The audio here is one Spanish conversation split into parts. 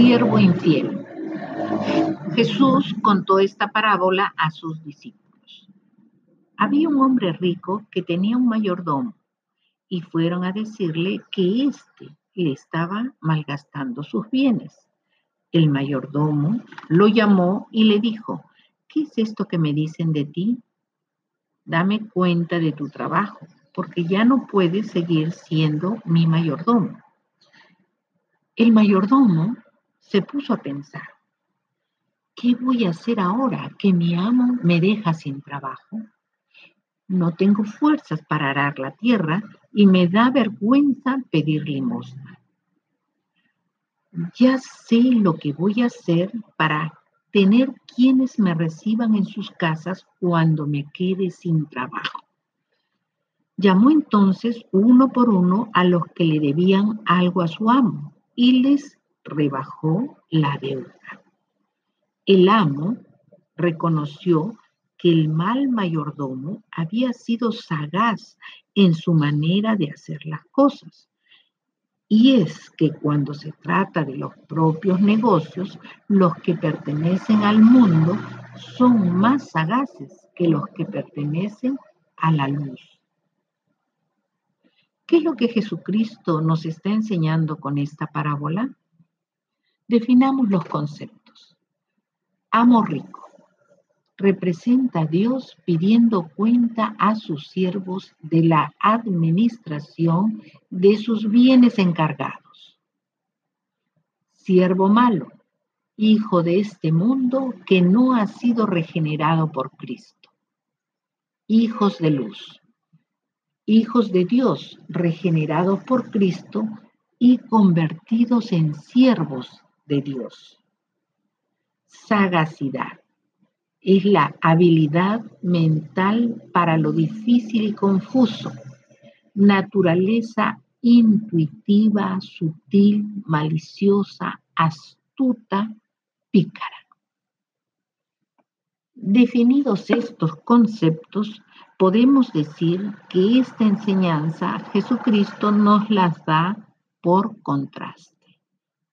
siervo infiel. Jesús contó esta parábola a sus discípulos. Había un hombre rico que tenía un mayordomo y fueron a decirle que éste le estaba malgastando sus bienes. El mayordomo lo llamó y le dijo, ¿qué es esto que me dicen de ti? Dame cuenta de tu trabajo, porque ya no puedes seguir siendo mi mayordomo. El mayordomo se puso a pensar, ¿qué voy a hacer ahora que mi amo me deja sin trabajo? No tengo fuerzas para arar la tierra y me da vergüenza pedir limosna. Ya sé lo que voy a hacer para tener quienes me reciban en sus casas cuando me quede sin trabajo. Llamó entonces uno por uno a los que le debían algo a su amo y les rebajó la deuda. El amo reconoció que el mal mayordomo había sido sagaz en su manera de hacer las cosas. Y es que cuando se trata de los propios negocios, los que pertenecen al mundo son más sagaces que los que pertenecen a la luz. ¿Qué es lo que Jesucristo nos está enseñando con esta parábola? Definamos los conceptos. Amo rico. Representa a Dios pidiendo cuenta a sus siervos de la administración de sus bienes encargados. Siervo malo, hijo de este mundo que no ha sido regenerado por Cristo. Hijos de luz, hijos de Dios regenerados por Cristo y convertidos en siervos de Dios. Sagacidad es la habilidad mental para lo difícil y confuso, naturaleza intuitiva, sutil, maliciosa, astuta, pícara. Definidos estos conceptos, podemos decir que esta enseñanza Jesucristo nos las da por contraste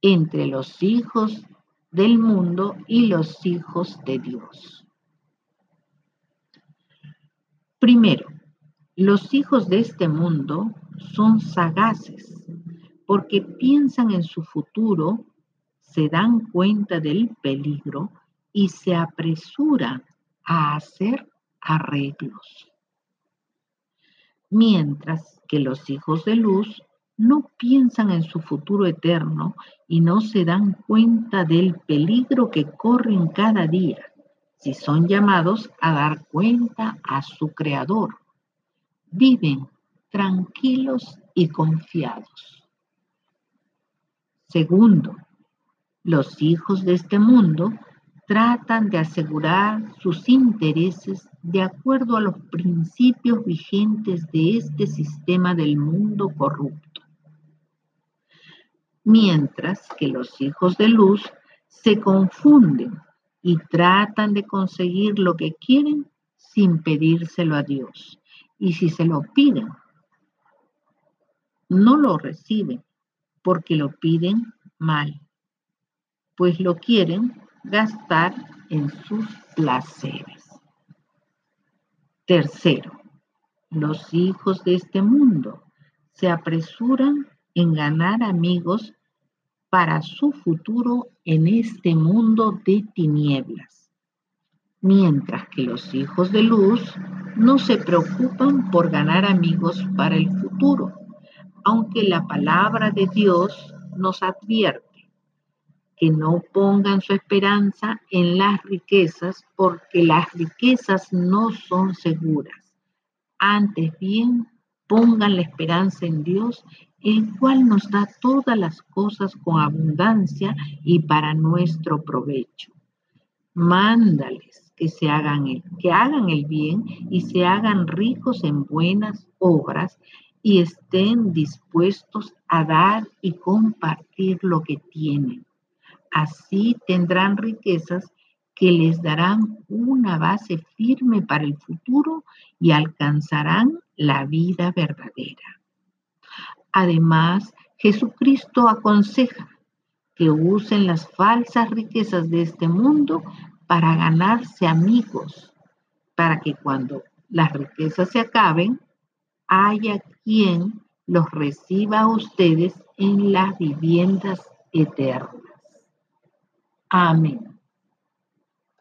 entre los hijos del mundo y los hijos de Dios. Primero, los hijos de este mundo son sagaces porque piensan en su futuro, se dan cuenta del peligro y se apresuran a hacer arreglos. Mientras que los hijos de luz no piensan en su futuro eterno y no se dan cuenta del peligro que corren cada día si son llamados a dar cuenta a su Creador. Viven tranquilos y confiados. Segundo, los hijos de este mundo tratan de asegurar sus intereses de acuerdo a los principios vigentes de este sistema del mundo corrupto mientras que los hijos de luz se confunden y tratan de conseguir lo que quieren sin pedírselo a Dios. Y si se lo piden, no lo reciben porque lo piden mal, pues lo quieren gastar en sus placeres. Tercero, los hijos de este mundo se apresuran en ganar amigos para su futuro en este mundo de tinieblas, mientras que los hijos de luz no se preocupan por ganar amigos para el futuro, aunque la palabra de Dios nos advierte que no pongan su esperanza en las riquezas porque las riquezas no son seguras. Antes bien, pongan la esperanza en Dios el cual nos da todas las cosas con abundancia y para nuestro provecho. Mándales que se hagan el, que hagan el bien y se hagan ricos en buenas obras y estén dispuestos a dar y compartir lo que tienen. Así tendrán riquezas que les darán una base firme para el futuro y alcanzarán la vida verdadera. Además, Jesucristo aconseja que usen las falsas riquezas de este mundo para ganarse amigos, para que cuando las riquezas se acaben, haya quien los reciba a ustedes en las viviendas eternas. Amén.